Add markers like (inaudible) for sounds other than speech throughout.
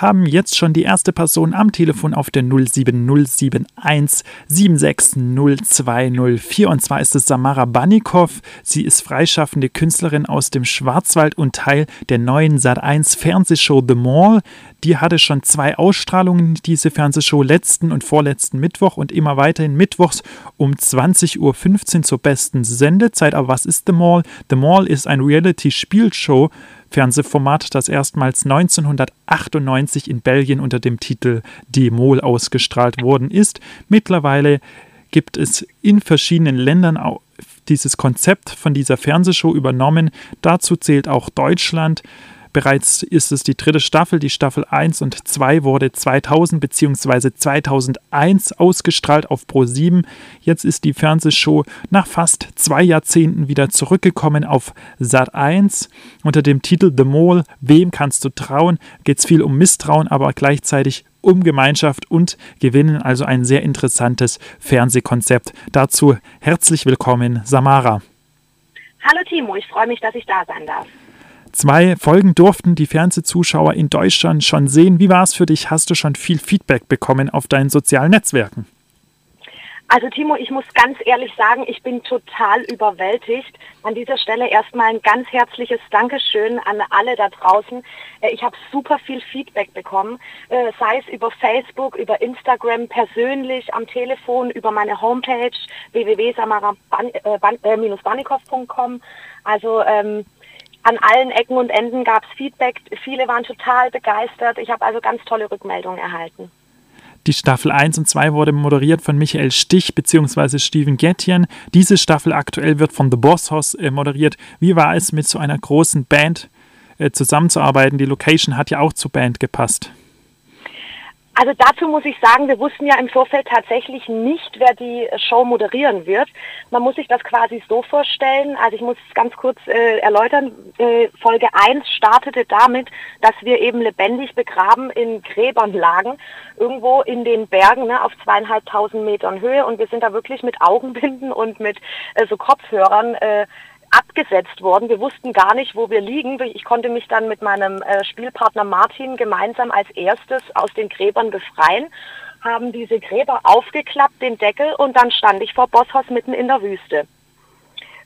haben jetzt schon die erste Person am Telefon auf der 07071 7602004 und zwar ist es Samara Banikow. Sie ist freischaffende Künstlerin aus dem Schwarzwald und Teil der neuen Sat1 Fernsehshow The Mall. Die hatte schon zwei Ausstrahlungen, diese Fernsehshow, letzten und vorletzten Mittwoch und immer weiterhin mittwochs um 20.15 Uhr zur besten Sendezeit. Aber was ist The Mall? The Mall ist ein Reality-Spielshow. Fernsehformat, das erstmals 1998 in Belgien unter dem Titel Demol ausgestrahlt worden ist. Mittlerweile gibt es in verschiedenen Ländern dieses Konzept von dieser Fernsehshow übernommen. Dazu zählt auch Deutschland. Bereits ist es die dritte Staffel. Die Staffel 1 und 2 wurde 2000 bzw. 2001 ausgestrahlt auf Pro7. Jetzt ist die Fernsehshow nach fast zwei Jahrzehnten wieder zurückgekommen auf Sat 1. Unter dem Titel The Mole, wem kannst du trauen, geht es viel um Misstrauen, aber gleichzeitig um Gemeinschaft und gewinnen also ein sehr interessantes Fernsehkonzept. Dazu herzlich willkommen, Samara. Hallo Timo, ich freue mich, dass ich da sein darf. Zwei Folgen durften die Fernsehzuschauer in Deutschland schon sehen. Wie war es für dich? Hast du schon viel Feedback bekommen auf deinen sozialen Netzwerken? Also Timo, ich muss ganz ehrlich sagen, ich bin total überwältigt. An dieser Stelle erstmal ein ganz herzliches Dankeschön an alle da draußen. Äh, ich habe super viel Feedback bekommen, äh, sei es über Facebook, über Instagram, persönlich, am Telefon, über meine Homepage www.samara-banikow.com. Also ähm, an allen Ecken und Enden gab es Feedback. Viele waren total begeistert. Ich habe also ganz tolle Rückmeldungen erhalten. Die Staffel 1 und 2 wurde moderiert von Michael Stich bzw. Steven Gettjen. Diese Staffel aktuell wird von The Boss Hoss äh, moderiert. Wie war es, mit so einer großen Band äh, zusammenzuarbeiten? Die Location hat ja auch zur Band gepasst. Also dazu muss ich sagen, wir wussten ja im Vorfeld tatsächlich nicht, wer die Show moderieren wird. Man muss sich das quasi so vorstellen, also ich muss es ganz kurz äh, erläutern, äh, Folge 1 startete damit, dass wir eben lebendig begraben in Gräbern lagen, irgendwo in den Bergen ne, auf zweieinhalbtausend Metern Höhe. Und wir sind da wirklich mit Augenbinden und mit äh, so Kopfhörern äh, abgesetzt worden. Wir wussten gar nicht, wo wir liegen. Ich konnte mich dann mit meinem äh, Spielpartner Martin gemeinsam als erstes aus den Gräbern befreien, haben diese Gräber aufgeklappt, den Deckel, und dann stand ich vor Bosshaus mitten in der Wüste.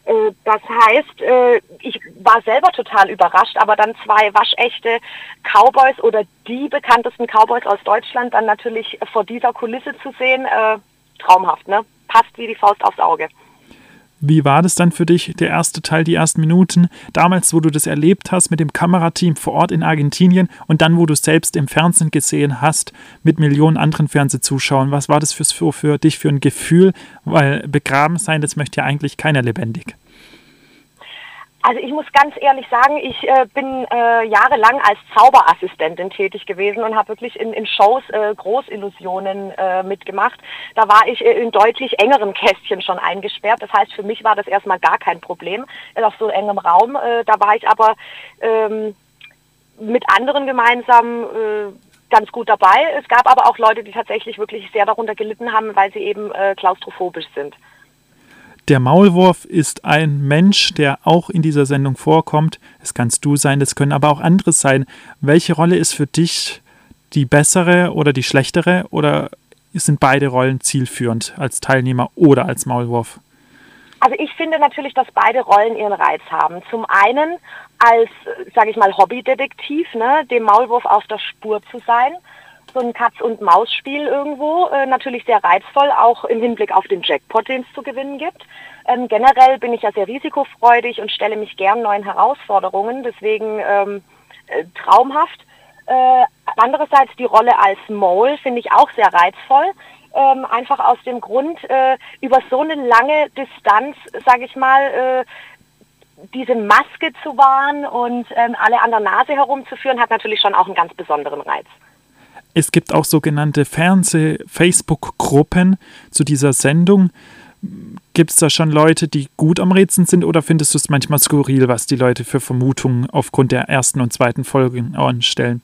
Äh, das heißt, äh, ich war selber total überrascht, aber dann zwei waschechte Cowboys oder die bekanntesten Cowboys aus Deutschland dann natürlich vor dieser Kulisse zu sehen, traumhaft, ne? Passt wie die Faust aufs Auge. Wie war das dann für dich, der erste Teil, die ersten Minuten, damals, wo du das erlebt hast mit dem Kamerateam vor Ort in Argentinien und dann, wo du es selbst im Fernsehen gesehen hast mit Millionen anderen Fernsehzuschauern? Was war das für, für dich für ein Gefühl? Weil begraben sein, das möchte ja eigentlich keiner lebendig. Also ich muss ganz ehrlich sagen, ich äh, bin äh, jahrelang als Zauberassistentin tätig gewesen und habe wirklich in, in Shows äh, Großillusionen äh, mitgemacht. Da war ich äh, in deutlich engeren Kästchen schon eingesperrt. Das heißt, für mich war das erstmal gar kein Problem auf so engem Raum. Äh, da war ich aber ähm, mit anderen gemeinsam äh, ganz gut dabei. Es gab aber auch Leute, die tatsächlich wirklich sehr darunter gelitten haben, weil sie eben äh, klaustrophobisch sind. Der Maulwurf ist ein Mensch, der auch in dieser Sendung vorkommt. Es kannst du sein, es können aber auch andere sein. Welche Rolle ist für dich die bessere oder die schlechtere oder sind beide Rollen zielführend als Teilnehmer oder als Maulwurf? Also ich finde natürlich, dass beide Rollen ihren Reiz haben. Zum einen als, sage ich mal, Hobbydetektiv, ne, dem Maulwurf auf der Spur zu sein. So ein Katz-und-Maus-Spiel irgendwo, äh, natürlich sehr reizvoll, auch im Hinblick auf den Jackpot, den es zu gewinnen gibt. Ähm, generell bin ich ja sehr risikofreudig und stelle mich gern neuen Herausforderungen, deswegen ähm, äh, traumhaft. Äh, andererseits die Rolle als Mole finde ich auch sehr reizvoll. Ähm, einfach aus dem Grund, äh, über so eine lange Distanz, sage ich mal, äh, diese Maske zu wahren und ähm, alle an der Nase herumzuführen, hat natürlich schon auch einen ganz besonderen Reiz. Es gibt auch sogenannte Fernseh-Facebook-Gruppen zu dieser Sendung. Gibt es da schon Leute, die gut am Rätseln sind oder findest du es manchmal skurril, was die Leute für Vermutungen aufgrund der ersten und zweiten Folgen anstellen?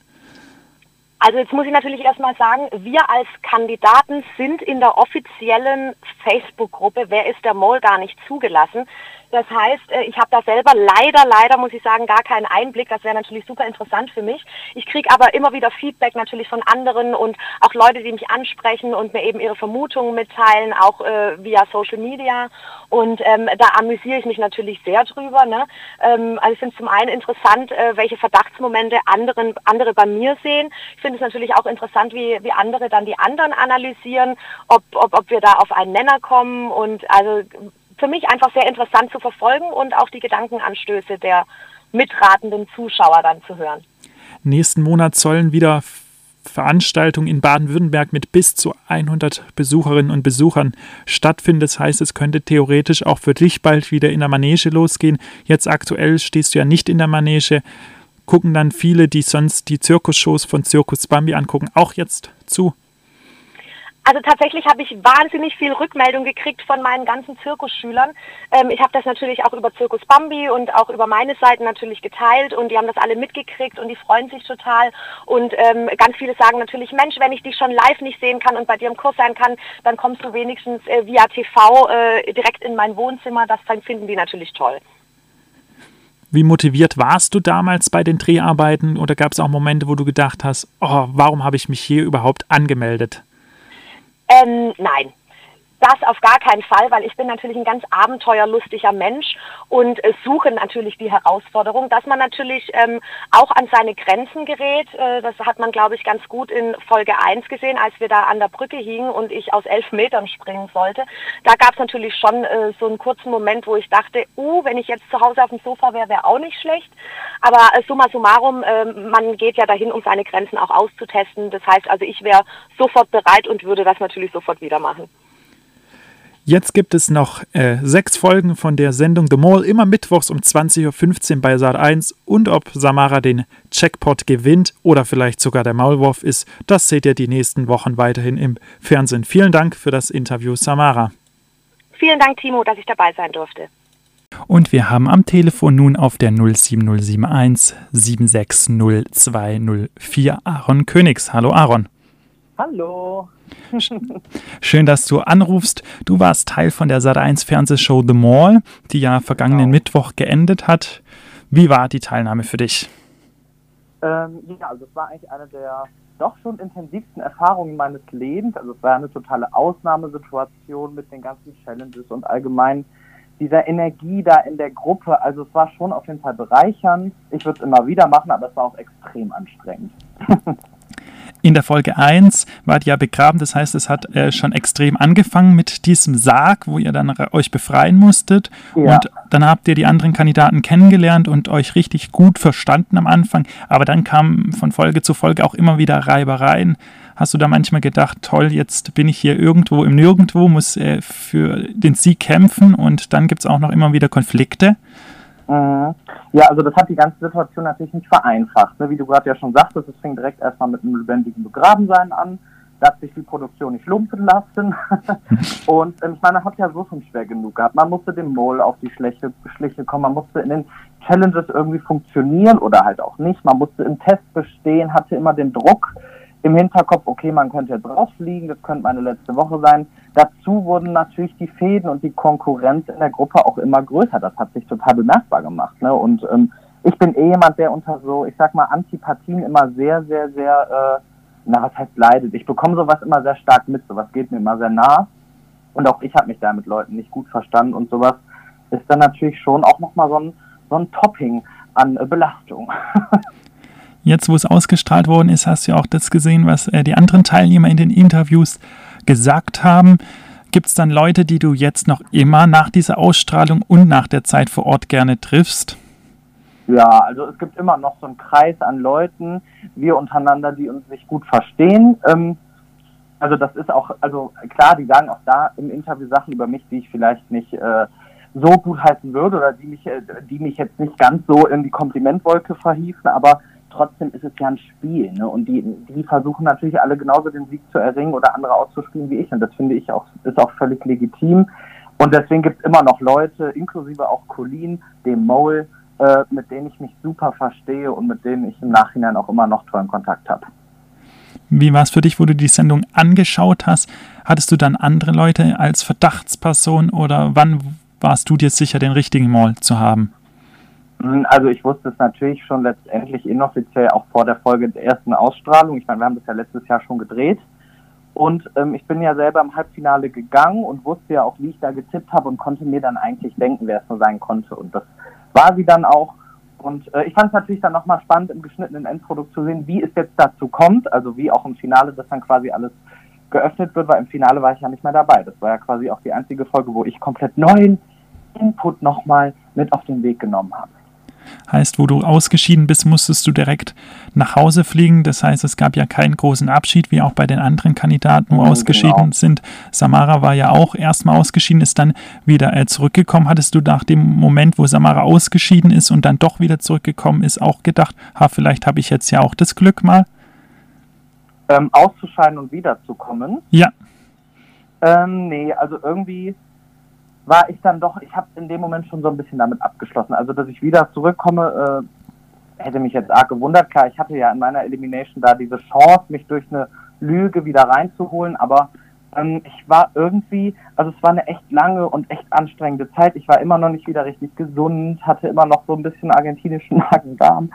Also jetzt muss ich natürlich erstmal sagen, wir als Kandidaten sind in der offiziellen Facebook-Gruppe Wer ist der Mole gar nicht zugelassen. Das heißt, äh, ich habe da selber leider, leider muss ich sagen, gar keinen Einblick. Das wäre natürlich super interessant für mich. Ich kriege aber immer wieder Feedback natürlich von anderen und auch Leute, die mich ansprechen und mir eben ihre Vermutungen mitteilen, auch äh, via Social Media. Und ähm, da amüsiere ich mich natürlich sehr drüber. Ne? Ähm, also ich finde es zum einen interessant, äh, welche Verdachtsmomente anderen, andere bei mir sehen. Ich finde es natürlich auch interessant, wie, wie andere dann die anderen analysieren, ob, ob, ob wir da auf einen Nenner kommen. Und also für mich einfach sehr interessant zu verfolgen und auch die Gedankenanstöße der mitratenden Zuschauer dann zu hören. Nächsten Monat sollen wieder Veranstaltungen in Baden-Württemberg mit bis zu 100 Besucherinnen und Besuchern stattfinden. Das heißt, es könnte theoretisch auch für dich bald wieder in der Manege losgehen. Jetzt aktuell stehst du ja nicht in der Manege. Gucken dann viele, die sonst die Zirkusshows von Zirkus Bambi angucken, auch jetzt zu. Also tatsächlich habe ich wahnsinnig viel Rückmeldung gekriegt von meinen ganzen Zirkusschülern. Ähm, ich habe das natürlich auch über Zirkus Bambi und auch über meine Seiten natürlich geteilt und die haben das alle mitgekriegt und die freuen sich total. Und ähm, ganz viele sagen natürlich, Mensch, wenn ich dich schon live nicht sehen kann und bei dir im Kurs sein kann, dann kommst du wenigstens äh, via TV äh, direkt in mein Wohnzimmer. Das finden die natürlich toll. Wie motiviert warst du damals bei den Dreharbeiten oder gab es auch Momente, wo du gedacht hast, oh, warum habe ich mich hier überhaupt angemeldet? Ähm, nein, das auf gar keinen Fall, weil ich bin natürlich ein ganz abenteuerlustiger Mensch und äh, suche natürlich die Herausforderung, dass man natürlich ähm, auch an seine Grenzen gerät. Äh, das hat man, glaube ich, ganz gut in Folge 1 gesehen, als wir da an der Brücke hingen und ich aus elf Metern springen sollte. Da gab es natürlich schon äh, so einen kurzen Moment, wo ich dachte, uh, wenn ich jetzt zu Hause auf dem Sofa wäre, wäre auch nicht schlecht. Aber äh, summa summarum, ähm, man geht ja dahin, um seine Grenzen auch auszutesten. Das heißt also, ich wäre sofort bereit und würde das natürlich sofort wieder machen. Jetzt gibt es noch äh, sechs Folgen von der Sendung The Mall, immer mittwochs um 20.15 Uhr bei Sat 1. Und ob Samara den Checkpot gewinnt oder vielleicht sogar der Maulwurf ist, das seht ihr die nächsten Wochen weiterhin im Fernsehen. Vielen Dank für das Interview, Samara. Vielen Dank, Timo, dass ich dabei sein durfte. Und wir haben am Telefon nun auf der 07071 760204 Aaron Königs. Hallo Aaron. Hallo. Schön, dass du anrufst. Du warst Teil von der Sat1 Fernsehshow The Mall, die ja vergangenen genau. Mittwoch geendet hat. Wie war die Teilnahme für dich? Ähm, ja, also es war eigentlich eine der doch schon intensivsten Erfahrungen meines Lebens. Also es war eine totale Ausnahmesituation mit den ganzen Challenges und allgemein dieser Energie da in der Gruppe. Also es war schon auf jeden Fall bereichernd. Ich würde es immer wieder machen, aber es war auch extrem anstrengend. (laughs) In der Folge 1 wart ihr ja begraben, das heißt, es hat äh, schon extrem angefangen mit diesem Sarg, wo ihr dann euch befreien musstet. Ja. Und dann habt ihr die anderen Kandidaten kennengelernt und euch richtig gut verstanden am Anfang. Aber dann kamen von Folge zu Folge auch immer wieder Reibereien. Hast du da manchmal gedacht, toll, jetzt bin ich hier irgendwo im Nirgendwo, muss äh, für den Sieg kämpfen und dann gibt es auch noch immer wieder Konflikte? Mhm. Ja, also das hat die ganze Situation natürlich nicht vereinfacht. Ne? Wie du gerade ja schon sagtest, es fing direkt erstmal mit einem lebendigen Begrabensein an. Da hat sich die Produktion nicht lumpen lassen. (laughs) und ähm, ich meine, hat ja so schon schwer genug gehabt. Man musste dem Mole auf die Schliche, Schliche kommen, man musste in den Challenges irgendwie funktionieren oder halt auch nicht. Man musste im Test bestehen, hatte immer den Druck, im Hinterkopf, okay, man könnte jetzt rausfliegen, das könnte meine letzte Woche sein. Dazu wurden natürlich die Fäden und die Konkurrenz in der Gruppe auch immer größer. Das hat sich total bemerkbar gemacht. Ne? Und ähm, ich bin eh jemand, der unter so, ich sag mal, Antipathien immer sehr, sehr, sehr, äh, na, was heißt leidet? Ich bekomme sowas immer sehr stark mit, sowas geht mir immer sehr nah. Und auch ich habe mich da mit Leuten nicht gut verstanden und sowas ist dann natürlich schon auch nochmal so ein, so ein Topping an äh, Belastung. (laughs) Jetzt, wo es ausgestrahlt worden ist, hast du ja auch das gesehen, was äh, die anderen Teilnehmer in den Interviews gesagt haben. Gibt es dann Leute, die du jetzt noch immer nach dieser Ausstrahlung und nach der Zeit vor Ort gerne triffst? Ja, also es gibt immer noch so einen Kreis an Leuten, wir untereinander, die uns nicht gut verstehen. Ähm, also das ist auch, also klar, die sagen auch da im Interview Sachen über mich, die ich vielleicht nicht äh, so gut heißen würde oder die mich, äh, die mich jetzt nicht ganz so in die Komplimentwolke verhiefen, aber trotzdem ist es ja ein Spiel. Ne? Und die, die versuchen natürlich alle genauso den Sieg zu erringen oder andere auszuspielen wie ich. Und das finde ich auch, ist auch völlig legitim. Und deswegen gibt es immer noch Leute, inklusive auch Colleen, dem Mole, äh, mit denen ich mich super verstehe und mit denen ich im Nachhinein auch immer noch tollen Kontakt habe. Wie war es für dich, wo du die Sendung angeschaut hast? Hattest du dann andere Leute als Verdachtsperson oder wann warst du dir sicher, den richtigen Mall zu haben? Hm, also ich wusste es natürlich schon letztendlich inoffiziell auch vor der Folge der ersten Ausstrahlung. Ich meine, wir haben das ja letztes Jahr schon gedreht. Und ähm, ich bin ja selber im Halbfinale gegangen und wusste ja auch, wie ich da getippt habe und konnte mir dann eigentlich denken, wer es nur sein konnte. Und das war sie dann auch. Und äh, ich fand es natürlich dann nochmal spannend, im geschnittenen Endprodukt zu sehen, wie es jetzt dazu kommt, also wie auch im Finale das dann quasi alles geöffnet wird, weil im Finale war ich ja nicht mehr dabei. Das war ja quasi auch die einzige Folge, wo ich komplett neuen Input nochmal mit auf den Weg genommen habe. Heißt, wo du ausgeschieden bist, musstest du direkt nach Hause fliegen. Das heißt, es gab ja keinen großen Abschied, wie auch bei den anderen Kandidaten, wo mhm, ausgeschieden genau. sind. Samara war ja auch erstmal ausgeschieden, ist dann wieder äh, zurückgekommen. Hattest du nach dem Moment, wo Samara ausgeschieden ist und dann doch wieder zurückgekommen ist, auch gedacht, ha, vielleicht habe ich jetzt ja auch das Glück mal? Ähm, auszuscheiden und wiederzukommen? Ja. Ähm, nee, also irgendwie war ich dann doch, ich habe in dem Moment schon so ein bisschen damit abgeschlossen. Also, dass ich wieder zurückkomme, äh, hätte mich jetzt arg gewundert. Klar, ich hatte ja in meiner Elimination da diese Chance, mich durch eine Lüge wieder reinzuholen, aber ähm, ich war irgendwie, also es war eine echt lange und echt anstrengende Zeit. Ich war immer noch nicht wieder richtig gesund, hatte immer noch so ein bisschen argentinischen (laughs) Magen-Darm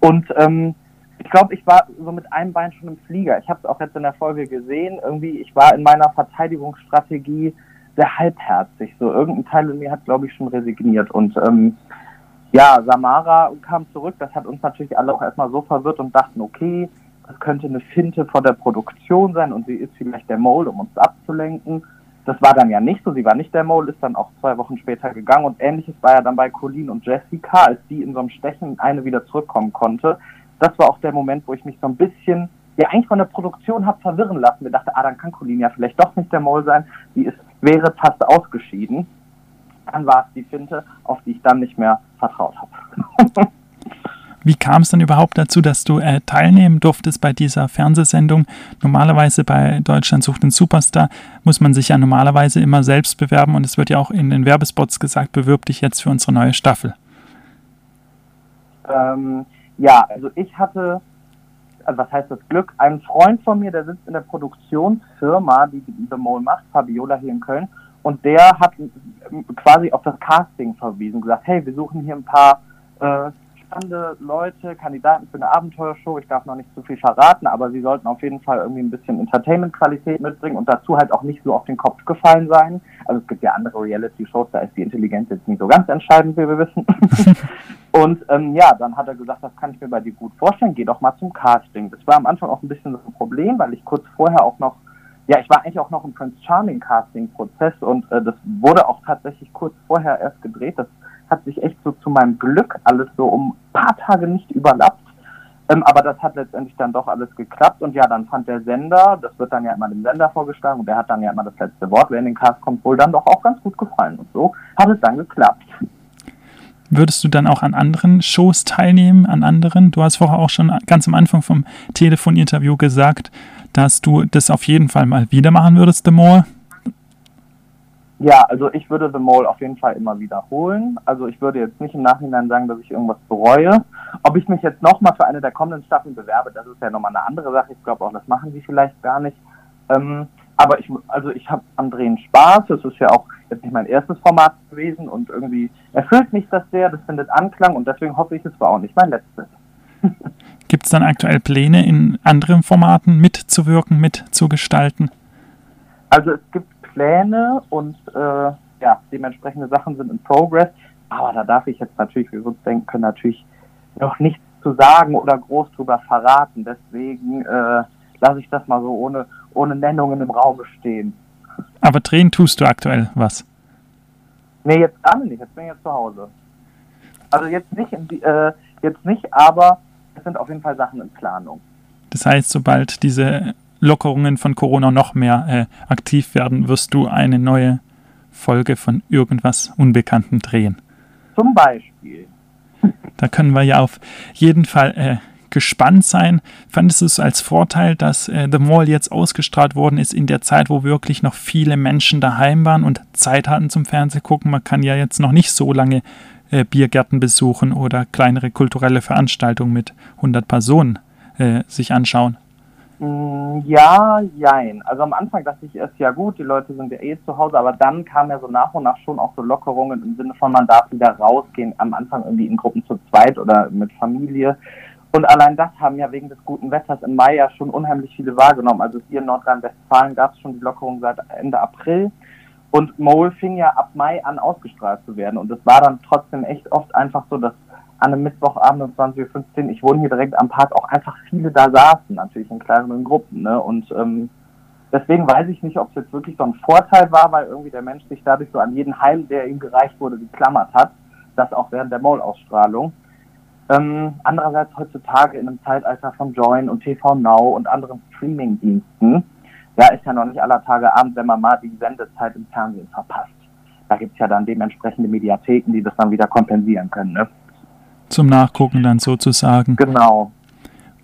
und ähm, ich glaube, ich war so mit einem Bein schon im Flieger. Ich habe es auch jetzt in der Folge gesehen. Irgendwie, ich war in meiner Verteidigungsstrategie sehr halbherzig. So irgendein Teil in mir hat, glaube ich, schon resigniert. Und ähm, ja, Samara kam zurück. Das hat uns natürlich alle auch erstmal so verwirrt und dachten, okay, das könnte eine Finte vor der Produktion sein und sie ist vielleicht der Mole, um uns abzulenken. Das war dann ja nicht so. Sie war nicht der Mole, ist dann auch zwei Wochen später gegangen. Und ähnliches war ja dann bei Colleen und Jessica, als die in so einem Stechen eine wieder zurückkommen konnte. Das war auch der Moment, wo ich mich so ein bisschen ja eigentlich von der Produktion habe verwirren lassen. Wir dachten, ah, dann kann Colleen ja vielleicht doch nicht der Mole sein. Die ist wäre fast ausgeschieden. Dann war es die Finte, auf die ich dann nicht mehr vertraut habe. (laughs) Wie kam es dann überhaupt dazu, dass du äh, teilnehmen durftest bei dieser Fernsehsendung? Normalerweise bei Deutschland sucht den Superstar muss man sich ja normalerweise immer selbst bewerben und es wird ja auch in den Werbespots gesagt, bewirb dich jetzt für unsere neue Staffel. Ähm, ja, also ich hatte was heißt das Glück? Ein Freund von mir, der sitzt in der Produktionsfirma, die The Mole macht, Fabiola hier in Köln, und der hat quasi auf das Casting verwiesen, gesagt, hey, wir suchen hier ein paar äh, spannende Leute, Kandidaten für eine Abenteuershow. Ich darf noch nicht zu viel verraten, aber sie sollten auf jeden Fall irgendwie ein bisschen Entertainment-Qualität mitbringen und dazu halt auch nicht so auf den Kopf gefallen sein. Also es gibt ja andere Reality-Shows, da ist die Intelligenz jetzt nicht so ganz entscheidend, wie wir wissen. (laughs) und ähm, ja, dann hat er gesagt, das kann ich mir bei dir gut vorstellen, geh doch mal zum Casting. Das war am Anfang auch ein bisschen so ein Problem, weil ich kurz vorher auch noch ja, ich war eigentlich auch noch im Prince Charming Casting Prozess und äh, das wurde auch tatsächlich kurz vorher erst gedreht. Das hat sich echt so zu meinem Glück alles so um ein paar Tage nicht überlappt. Ähm, aber das hat letztendlich dann doch alles geklappt und ja, dann fand der Sender, das wird dann ja immer dem Sender vorgeschlagen und der hat dann ja immer das letzte Wort, wer in den Cast kommt, wohl dann doch auch ganz gut gefallen und so hat es dann geklappt. Würdest du dann auch an anderen Shows teilnehmen, an anderen? Du hast vorher auch schon ganz am Anfang vom Telefoninterview gesagt, dass du das auf jeden Fall mal wieder machen würdest, The More. Ja, also ich würde The Mole auf jeden Fall immer wiederholen. Also ich würde jetzt nicht im Nachhinein sagen, dass ich irgendwas bereue. Ob ich mich jetzt nochmal für eine der kommenden Staffeln bewerbe, das ist ja nochmal eine andere Sache. Ich glaube auch, das machen die vielleicht gar nicht. Ähm, aber ich, also ich habe am Drehen Spaß. Es ist ja auch jetzt nicht mein erstes Format gewesen und irgendwie erfüllt mich das sehr. Das findet Anklang und deswegen hoffe ich, es war auch nicht mein letztes. (laughs) Gibt es dann aktuell Pläne, in anderen Formaten mitzuwirken, mitzugestalten? Also es gibt Pläne und äh, ja, dementsprechende Sachen sind in Progress. Aber da darf ich jetzt natürlich, wie wir uns denken können, natürlich noch nichts zu sagen oder groß drüber verraten. Deswegen äh, lasse ich das mal so ohne, ohne Nennungen im Raum stehen. Aber drehen tust du aktuell was? Nee, jetzt gerade nicht. Jetzt bin ich jetzt zu Hause. Also jetzt nicht, äh, jetzt nicht, aber es sind auf jeden Fall Sachen in Planung. Das heißt, sobald diese Lockerungen von Corona noch mehr äh, aktiv werden, wirst du eine neue Folge von irgendwas Unbekannten drehen. Zum Beispiel. (laughs) Da können wir ja auf jeden Fall äh, gespannt sein. Fandest du es als Vorteil, dass äh, The Mall jetzt ausgestrahlt worden ist in der Zeit, wo wirklich noch viele Menschen daheim waren und Zeit hatten zum Fernsehgucken? Man kann ja jetzt noch nicht so lange äh, Biergärten besuchen oder kleinere kulturelle Veranstaltungen mit 100 Personen äh, sich anschauen. Mm, Ja, jein. Also am Anfang dachte ich erst, ja gut, die Leute sind ja eh zu Hause, aber dann kam ja so nach und nach schon auch so Lockerungen im Sinne von, man darf wieder rausgehen, am Anfang irgendwie in Gruppen zu zweit oder mit Familie. Und allein das haben ja wegen des guten Wetters im Mai ja schon unheimlich viele wahrgenommen. Also hier in Nordrhein-Westfalen gab es schon die Lockerung seit Ende April. Und Mole fing ja ab Mai an ausgestrahlt zu werden. Und es war dann trotzdem echt oft einfach so, dass an einem Mittwochabend um 20.15 Uhr, ich wohne hier direkt am Park, auch einfach viele da saßen, natürlich in kleineren Gruppen. Ne? Und ähm, deswegen weiß ich nicht, ob es jetzt wirklich so ein Vorteil war, weil irgendwie der Mensch sich dadurch so an jeden Heim, der ihm gereicht wurde, geklammert hat. Das auch während der Mole-Ausstrahlung. Ähm, andererseits heutzutage in einem Zeitalter von Join und TV Now und anderen Streaming-Diensten, ja, ist ja noch nicht aller Tage Abend, wenn man mal die Sendezeit im Fernsehen verpasst. Da gibt's ja dann dementsprechende Mediatheken, die das dann wieder kompensieren können. Ne? Zum Nachgucken dann sozusagen. Genau.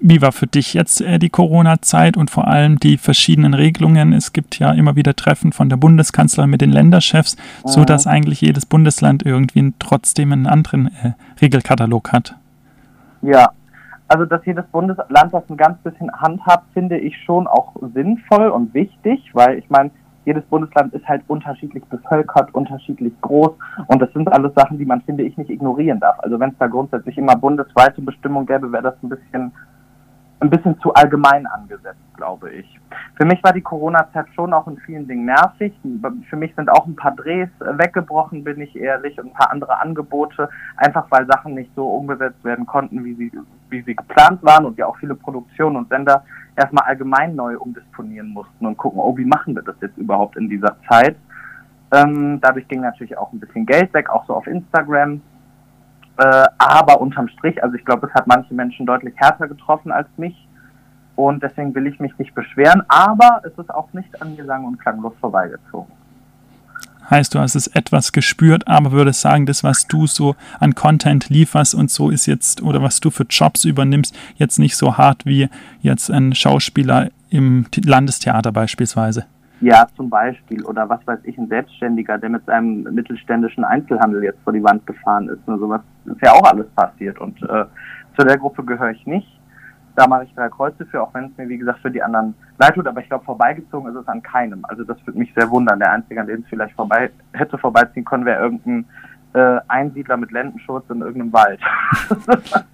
Wie war für dich jetzt äh, die Corona-Zeit und vor allem die verschiedenen Regelungen? Es gibt ja immer wieder Treffen von der Bundeskanzlerin mit den Länderchefs, so Mhm. dass eigentlich jedes Bundesland irgendwie trotzdem einen anderen äh, Regelkatalog hat. Ja, also dass jedes Bundesland das ein ganz bisschen handhabt, finde ich schon auch sinnvoll und wichtig, weil ich meine, jedes Bundesland ist halt unterschiedlich bevölkert, unterschiedlich groß und das sind alles Sachen, die man, finde ich, nicht ignorieren darf. Also wenn es da grundsätzlich immer bundesweite Bestimmungen gäbe, wäre das ein bisschen ein bisschen zu allgemein angesetzt, glaube ich. Für mich war die Corona-Zeit schon auch in vielen Dingen nervig. Für mich sind auch ein paar Drehs äh, weggebrochen, bin ich ehrlich, und ein paar andere Angebote, einfach weil Sachen nicht so umgesetzt werden konnten, wie sie, wie sie geplant waren und ja auch viele Produktionen und Sender erstmal allgemein neu umdisponieren mussten und gucken, oh, wie machen wir das jetzt überhaupt in dieser Zeit? Ähm, dadurch ging natürlich auch ein bisschen Geld weg, auch so auf Instagram. Äh, aber unterm Strich, also ich glaube, es hat manche Menschen deutlich härter getroffen als mich. Und deswegen will ich mich nicht beschweren, aber es ist auch nicht an mir sang- und klanglos vorbeigezogen. Heißt, du hast es etwas gespürt, aber würdest sagen, das, was du so an Content lieferst und so ist jetzt, oder was du für Jobs übernimmst, jetzt nicht so hart wie jetzt ein Schauspieler im Landestheater beispielsweise. Ja, zum Beispiel. Oder was weiß ich, ein Selbstständiger, der mit seinem mittelständischen Einzelhandel jetzt vor die Wand gefahren ist. Und sowas ist ja auch alles passiert. Und äh, zu der Gruppe gehöre ich nicht. Da mache ich drei Kreuze für, auch wenn es mir, wie gesagt, für die anderen leid tut. Aber ich glaube, vorbeigezogen ist es an keinem. Also das würde mich sehr wundern. Der Einzige, an dem es vielleicht vorbei hätte vorbeiziehen können, wäre irgendein äh, Einsiedler mit Lendenschurz in irgendeinem Wald. (laughs)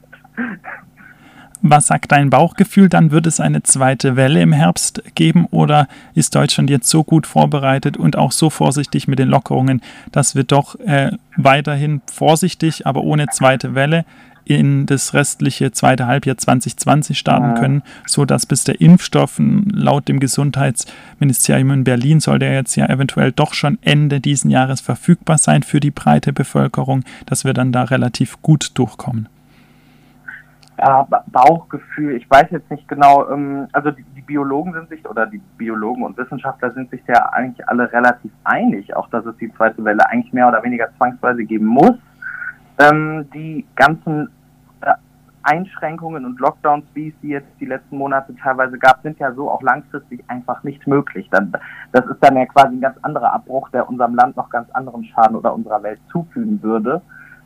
Was sagt dein Bauchgefühl? Dann wird es eine zweite Welle im Herbst geben oder ist Deutschland jetzt so gut vorbereitet und auch so vorsichtig mit den Lockerungen, dass wir doch äh, weiterhin vorsichtig, aber ohne zweite Welle in das restliche zweite Halbjahr 2020 starten Ja. können, so dass bis der Impfstoff laut dem Gesundheitsministerium in Berlin soll der jetzt ja eventuell doch schon Ende diesen Jahres verfügbar sein für die breite Bevölkerung, dass wir dann da relativ gut durchkommen. Ja, Ba- Bauchgefühl, ich weiß jetzt nicht genau, ähm, also die, die Biologen sind sich, oder die Biologen und Wissenschaftler sind sich ja eigentlich alle relativ einig, auch dass es die zweite Welle eigentlich mehr oder weniger zwangsweise geben muss. Ähm, die ganzen Einschränkungen und Lockdowns, wie es die jetzt die letzten Monate teilweise gab, sind ja so auch langfristig einfach nicht möglich. Dann, das ist dann ja quasi ein ganz anderer Abbruch, der unserem Land noch ganz anderen Schaden oder unserer Welt zufügen würde.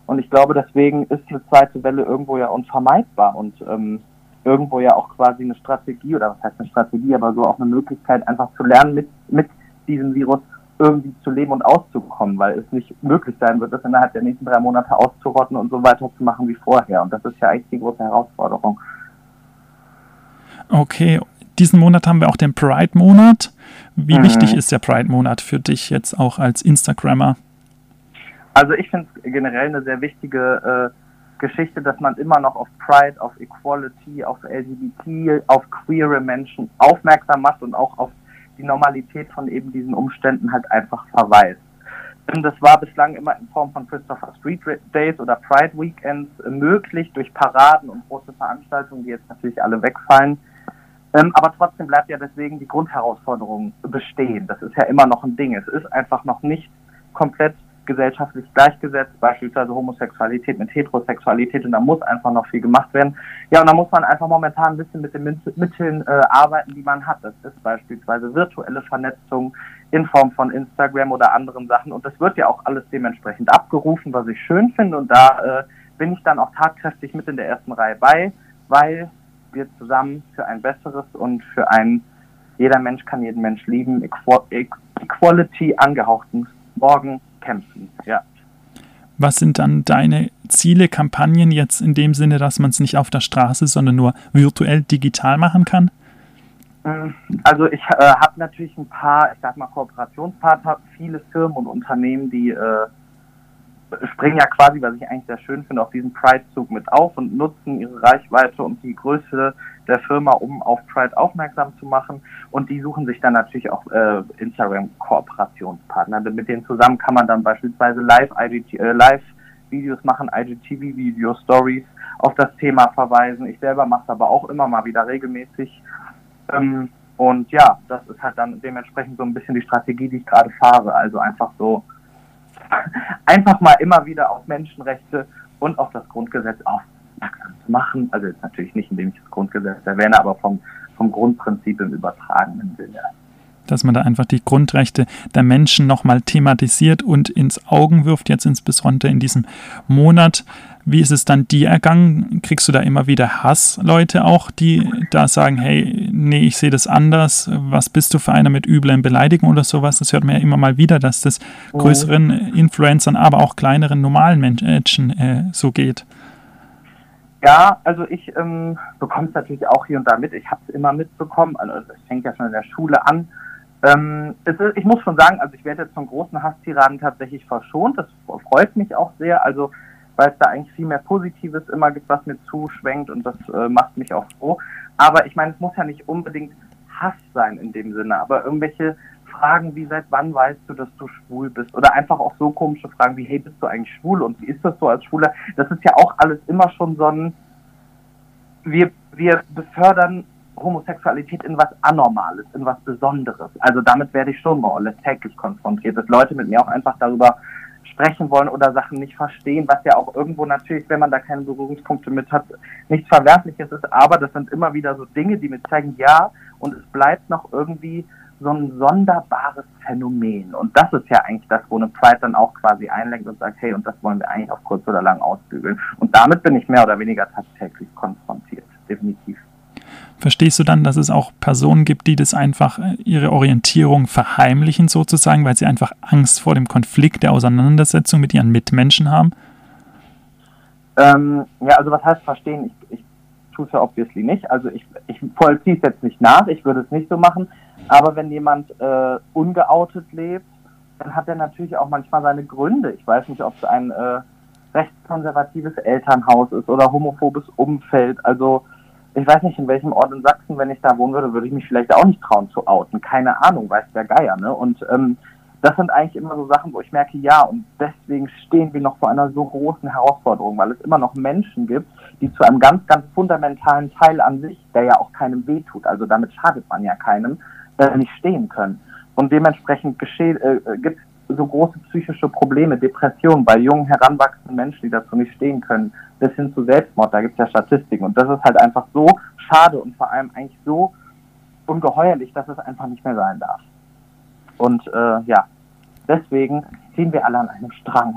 Und ich glaube, deswegen ist eine zweite Welle irgendwo ja unvermeidbar und ähm, irgendwo ja auch quasi eine Strategie oder was heißt eine Strategie, aber so auch eine Möglichkeit, einfach zu lernen, mit, mit diesem Virus irgendwie zu leben und auszukommen, weil es nicht möglich sein wird, das innerhalb der nächsten drei Monate auszurotten und so weiterzumachen wie vorher. Und das ist ja eigentlich die große Herausforderung. Okay, diesen Monat haben wir auch den Pride-Monat. Wie Mhm. wichtig ist der Pride-Monat für dich jetzt auch als Instagrammer? Also ich finde es generell eine sehr wichtige äh, Geschichte, dass man immer noch auf Pride, auf Equality, auf LGBT, auf queere Menschen aufmerksam macht und auch auf die Normalität von eben diesen Umständen halt einfach verweist. Denn Das war bislang immer in Form von Christopher Street Days oder Pride Weekends äh, möglich durch Paraden und große Veranstaltungen, die jetzt natürlich alle wegfallen. Ähm, aber trotzdem bleibt ja deswegen die Grundherausforderung bestehen. Das ist ja immer noch ein Ding. Es ist einfach noch nicht komplett gesellschaftlich gleichgesetzt, beispielsweise Homosexualität mit Heterosexualität und da muss einfach noch viel gemacht werden. Ja, und da muss man einfach momentan ein bisschen mit den Mitteln äh, arbeiten, die man hat. Das ist beispielsweise virtuelle Vernetzung in Form von Instagram oder anderen Sachen und das wird ja auch alles dementsprechend abgerufen, was ich schön finde und da äh, bin ich dann auch tatkräftig mit in der ersten Reihe bei, weil wir zusammen für ein besseres und für ein jeder Mensch kann jeden Mensch lieben, Equality angehauchten Morgen kämpfen. Ja. Was sind dann deine Ziele, Kampagnen jetzt in dem Sinne, dass man es nicht auf der Straße, sondern nur virtuell digital machen kann? Ähm, also ich äh, habe natürlich ein paar, ich sag mal, Kooperationspartner, viele Firmen und Unternehmen, die äh, springen ja quasi, was ich eigentlich sehr schön finde, auf diesen Pride-Zug mit auf und nutzen ihre Reichweite und die Größe der Firma, um auf Pride aufmerksam zu machen. Und die suchen sich dann natürlich auch äh, Instagram-Kooperationspartner. Mit denen zusammen kann man dann beispielsweise äh, Live-Videos machen, IGTV-Video, Stories auf das Thema verweisen. Ich selber mache es aber auch immer mal wieder regelmäßig. Ähm, und ja, das ist halt dann dementsprechend so ein bisschen die Strategie, die ich gerade fahre. Also einfach so einfach mal immer wieder auf Menschenrechte und auf das Grundgesetz aufmerksam zu machen. Also jetzt natürlich nicht, indem ich das Grundgesetz erwähne, aber vom, vom Grundprinzip im übertragenen Sinne dass man da einfach die Grundrechte der Menschen nochmal thematisiert und ins Augen wirft, jetzt insbesondere in diesem Monat. Wie ist es dann dir ergangen? Kriegst du da immer wieder Hassleute auch, die da sagen, hey, nee, ich sehe das anders, was bist du für einer mit üblen Beleidigungen oder sowas? Das hört man ja immer mal wieder, dass das oh. größeren Influencern, aber auch kleineren normalen Menschen äh, so geht. Ja, also ich ähm, bekomme es natürlich auch hier und da mit. Ich habe es immer mitbekommen. Also es fängt ja schon in der Schule an. Ähm, ist, ich muss schon sagen, also ich werde jetzt von großen Hasstiraden tatsächlich verschont. Das freut mich auch sehr. Also weil es da eigentlich viel mehr Positives immer gibt, was mir zuschwenkt und das äh, macht mich auch froh. Aber ich meine, es muss ja nicht unbedingt Hass sein in dem Sinne, aber irgendwelche Fragen wie seit wann weißt du, dass du schwul bist oder einfach auch so komische Fragen wie hey, bist du eigentlich schwul und wie ist das so als Schwuler? Das ist ja auch alles immer schon so ein wir wir befördern Homosexualität in was Anormales, in was Besonderes. Also damit werde ich schon mal täglich konfrontiert, dass Leute mit mir auch einfach darüber sprechen wollen oder Sachen nicht verstehen, was ja auch irgendwo natürlich, wenn man da keine Berührungspunkte mit hat, nichts Verwerfliches ist. Aber das sind immer wieder so Dinge, die mir zeigen, ja, und es bleibt noch irgendwie so ein sonderbares Phänomen. Und das ist ja eigentlich das, wo eine Pride dann auch quasi einlenkt und sagt, hey, und das wollen wir eigentlich auf kurz oder lang ausbügeln. Und damit bin ich mehr oder weniger tagtäglich konfrontiert, definitiv. Verstehst du dann, dass es auch Personen gibt, die das einfach äh, ihre Orientierung verheimlichen sozusagen, weil sie einfach Angst vor dem Konflikt der Auseinandersetzung mit ihren Mitmenschen haben? Ähm, ja, also was heißt verstehen? Ich, ich tue es ja obviously nicht. Also ich, ich vollziehe es jetzt nicht nach, ich würde es nicht so machen. Aber wenn jemand äh, ungeoutet lebt, dann hat er natürlich auch manchmal seine Gründe. Ich weiß nicht, ob es ein äh, rechtskonservatives Elternhaus ist oder homophobes Umfeld. Also ich weiß nicht, in welchem Ort in Sachsen, wenn ich da wohnen würde, würde ich mich vielleicht auch nicht trauen zu outen. Keine Ahnung, weiß der Geier, ne? Und ähm, das sind eigentlich immer so Sachen, wo ich merke, ja, und deswegen stehen wir noch vor einer so großen Herausforderung, weil es immer noch Menschen gibt, die zu einem ganz, ganz fundamentalen Teil an sich, der ja auch keinem wehtut, also damit schadet man ja keinem, äh, nicht stehen können. Und dementsprechend äh, gibt es so große psychische Probleme, Depressionen bei jungen, heranwachsenden Menschen, die dazu nicht stehen können, bis hin zu Selbstmord. Da gibt es ja Statistiken. Und das ist halt einfach so schade und vor allem eigentlich so ungeheuerlich, dass es einfach nicht mehr sein darf. Und äh, ja, deswegen ziehen wir alle an einem Strang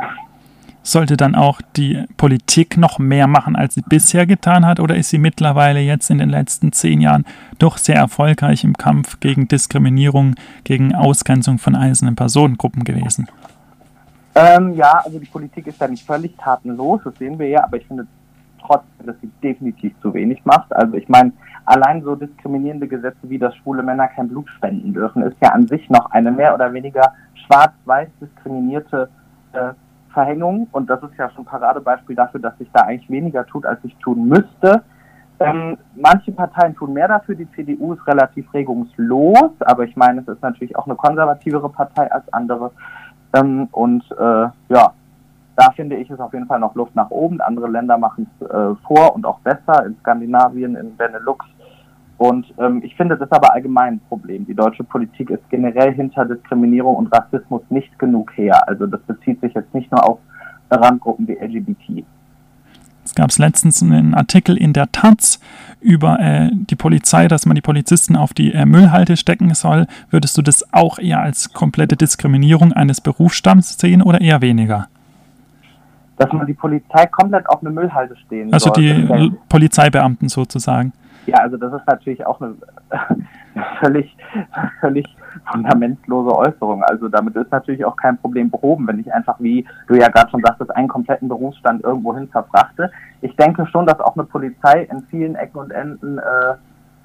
sollte dann auch die Politik noch mehr machen, als sie bisher getan hat? Oder ist sie mittlerweile jetzt in den letzten zehn Jahren doch sehr erfolgreich im Kampf gegen Diskriminierung, gegen Ausgrenzung von einzelnen Personengruppen gewesen? Ähm, ja, also die Politik ist da nicht völlig tatenlos, das sehen wir ja, aber ich finde trotzdem, dass sie definitiv zu wenig macht. Also ich meine, allein so diskriminierende Gesetze wie, dass schwule Männer kein Blut spenden dürfen, ist ja an sich noch eine mehr oder weniger schwarz-weiß diskriminierte äh, Verhängung und das ist ja schon ein Paradebeispiel dafür, dass sich da eigentlich weniger tut, als sich tun müsste. Ähm, manche Parteien tun mehr dafür, die CDU ist relativ regungslos, aber ich meine, es ist natürlich auch eine konservativere Partei als andere. Ähm, und äh, ja, da finde ich es auf jeden Fall noch Luft nach oben. Andere Länder machen es äh, vor und auch besser, in Skandinavien, in Benelux und ähm, ich finde das aber allgemein ein Problem. Die deutsche Politik ist generell hinter Diskriminierung und Rassismus nicht genug her. Also das bezieht sich jetzt nicht nur auf Randgruppen wie LGBT. Es gab letztens einen Artikel in der Taz über äh, die Polizei, dass man die Polizisten auf die äh, Müllhalde stecken soll. Würdest du das auch eher als komplette Diskriminierung eines Berufsstamms sehen oder eher weniger? Dass man die Polizei komplett auf eine Müllhalde stehen Also soll. die Polizeibeamten sozusagen. Ja, also das ist natürlich auch eine, (laughs) völlig, völlig fundamentlose Äußerung. Also damit ist natürlich auch kein Problem behoben, wenn ich einfach, wie du ja gerade schon sagtest, einen kompletten Berufsstand irgendwohin verfrachte. Ich denke schon, dass auch eine Polizei in vielen Ecken und Enden, äh,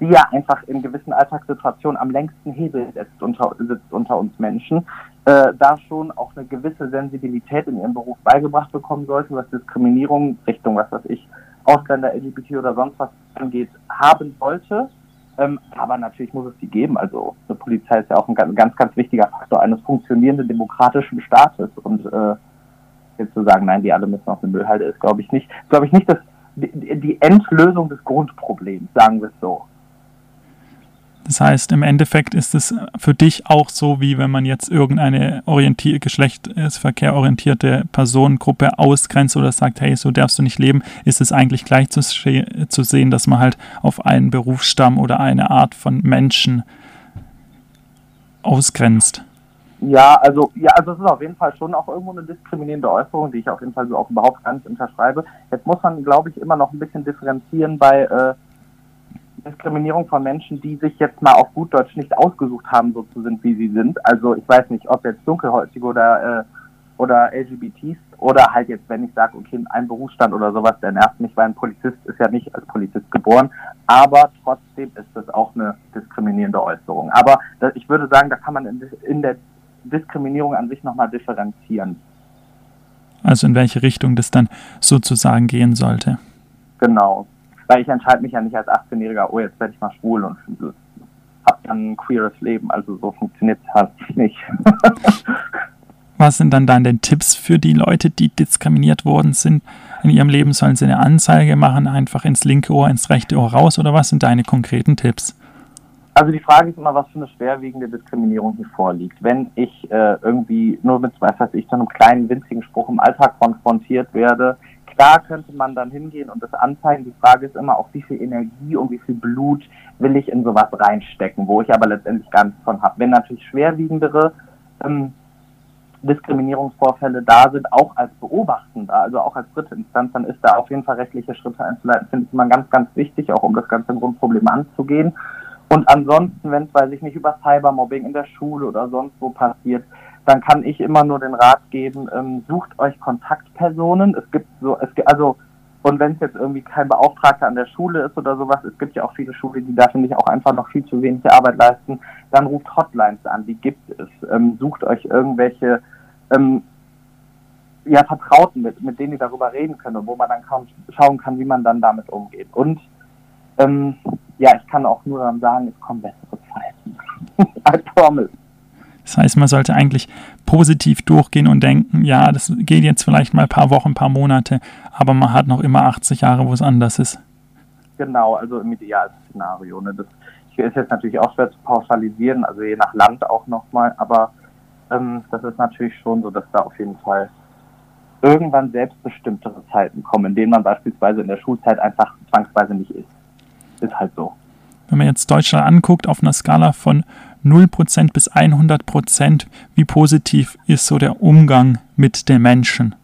die ja einfach in gewissen Alltagssituationen am längsten Hebel sitzt unter, sitzt unter uns Menschen, äh, da schon auch eine gewisse Sensibilität in ihrem Beruf beigebracht bekommen sollte, was Diskriminierung Richtung, was weiß ich, Ausländer, LGBT oder sonst was angeht, haben sollte. Ähm, aber natürlich muss es die geben. Also eine Polizei ist ja auch ein ganz, ganz wichtiger Faktor eines funktionierenden demokratischen Staates. Und äh, jetzt zu sagen, nein, die alle müssen auf eine Müllhalde, ist, glaube ich nicht, glaube ich nicht, dass die, die Endlösung des Grundproblems, sagen wir es so. Das heißt, im Endeffekt ist es für dich auch so, wie wenn man jetzt irgendeine orientier geschlechtsverkehrorientierte Personengruppe ausgrenzt oder sagt, hey, so darfst du nicht leben, ist es eigentlich gleich zu, zu sehen, dass man halt auf einen Berufsstamm oder eine Art von Menschen ausgrenzt. Ja, also ja, also es ist auf jeden Fall schon auch irgendwo eine diskriminierende Äußerung, die ich auf jeden Fall so auch überhaupt gar nicht unterschreibe. Jetzt muss man, glaube ich, immer noch ein bisschen differenzieren bei äh, Diskriminierung von Menschen, die sich jetzt mal auf gut Deutsch nicht ausgesucht haben, so zu sind, wie sie sind. Also ich weiß nicht, ob jetzt Dunkelhäutige oder äh, oder LGBTs oder halt jetzt, wenn ich sage, okay, ein Berufsstand oder sowas, der nervt mich, weil ein Polizist ist ja nicht als Polizist geboren, aber trotzdem ist das auch eine diskriminierende Äußerung. Aber das, ich würde sagen, da kann man in, in der Diskriminierung an sich nochmal differenzieren. Also in welche Richtung das dann sozusagen gehen sollte. Genau weil ich entscheide mich ja nicht als 18-Jähriger, oh, jetzt werde ich mal schwul und habe dann ein queeres Leben. Also so funktioniert es halt nicht. (laughs) Was sind dann deine Tipps für die Leute, die diskriminiert worden sind in ihrem Leben? Sollen sie eine Anzeige machen, einfach ins linke Ohr, ins rechte Ohr raus oder was sind deine konkreten Tipps? Also die Frage ist immer, was für eine schwerwiegende Diskriminierung hier vorliegt. Wenn ich äh, irgendwie nur mit, was weiß ich, so einem kleinen winzigen Spruch im Alltag konfrontiert werde, da könnte man dann hingehen und das anzeigen. Die Frage ist immer auch, wie viel Energie und wie viel Blut will ich in sowas reinstecken, wo ich aber letztendlich gar nichts von habe. Wenn natürlich schwerwiegendere ähm, Diskriminierungsvorfälle da sind, auch als Beobachtender, also auch als dritte Instanz, dann ist da auf jeden Fall rechtliche Schritte einzuleiten, finde ich immer ganz, ganz wichtig, auch um das ganze Grundproblem anzugehen. Und ansonsten, wenn es, weiß ich nicht, über Cybermobbing in der Schule oder sonst wo passiert, dann kann ich immer nur den Rat geben, ähm, sucht euch Kontaktpersonen. Es gibt so, es gibt, also, und wenn es jetzt irgendwie kein Beauftragter an der Schule ist oder sowas, es gibt ja auch viele Schulen, die da finde ich auch einfach noch viel zu wenig Arbeit leisten, dann ruft Hotlines an, die gibt es. Ähm, sucht euch irgendwelche ähm, ja, Vertrauten mit, mit denen ihr darüber reden könnt und wo man dann kaum schauen kann, wie man dann damit umgeht. Und ähm, ja, ich kann auch nur dann sagen, es kommen bessere Zeiten. (laughs) I promise. Das heißt, man sollte eigentlich positiv durchgehen und denken, ja, das geht jetzt vielleicht mal ein paar Wochen, ein paar Monate, aber man hat noch immer 80 Jahre, wo es anders ist. Genau, also im Idealszenario. Ne? Das ist jetzt natürlich auch schwer zu pauschalisieren, also je nach Land auch nochmal, aber ähm, das ist natürlich schon so, dass da auf jeden Fall irgendwann selbstbestimmtere Zeiten kommen, in denen man beispielsweise in der Schulzeit einfach zwangsweise nicht ist. Ist halt so. Wenn man jetzt Deutschland anguckt, auf einer Skala von 0% bis 100%, wie positiv ist so der Umgang mit den Menschen?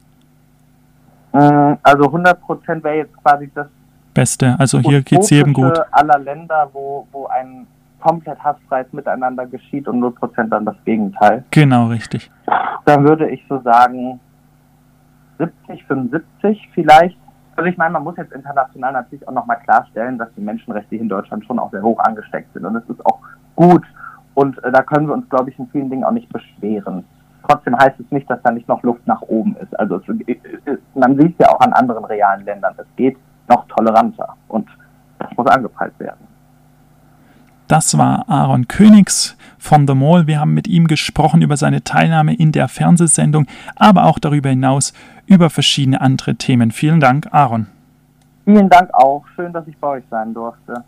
Mm, also 100% wäre jetzt quasi das Beste. Also hier geht es jedem gut. aller Länder, wo, wo ein komplett hassfreies Miteinander geschieht und 0% dann das Gegenteil. Genau, richtig. Dann würde ich so sagen 70, 75 vielleicht. Also ich meine, man muss jetzt international natürlich auch nochmal klarstellen, dass die Menschenrechte hier in Deutschland schon auch sehr hoch angesteckt sind. Und es ist auch gut und äh, da können wir uns, glaube ich, in vielen Dingen auch nicht beschweren. Trotzdem heißt es nicht, dass da nicht noch Luft nach oben ist. Also es, äh, äh, man sieht ja auch an anderen realen Ländern, es geht noch toleranter und das muss angepeilt werden. Das war Aaron Königs von The Mall. Wir haben mit ihm gesprochen über seine Teilnahme in der Fernsehsendung, aber auch darüber hinaus über verschiedene andere Themen. Vielen Dank, Aaron. Vielen Dank auch. Schön, dass ich bei euch sein durfte.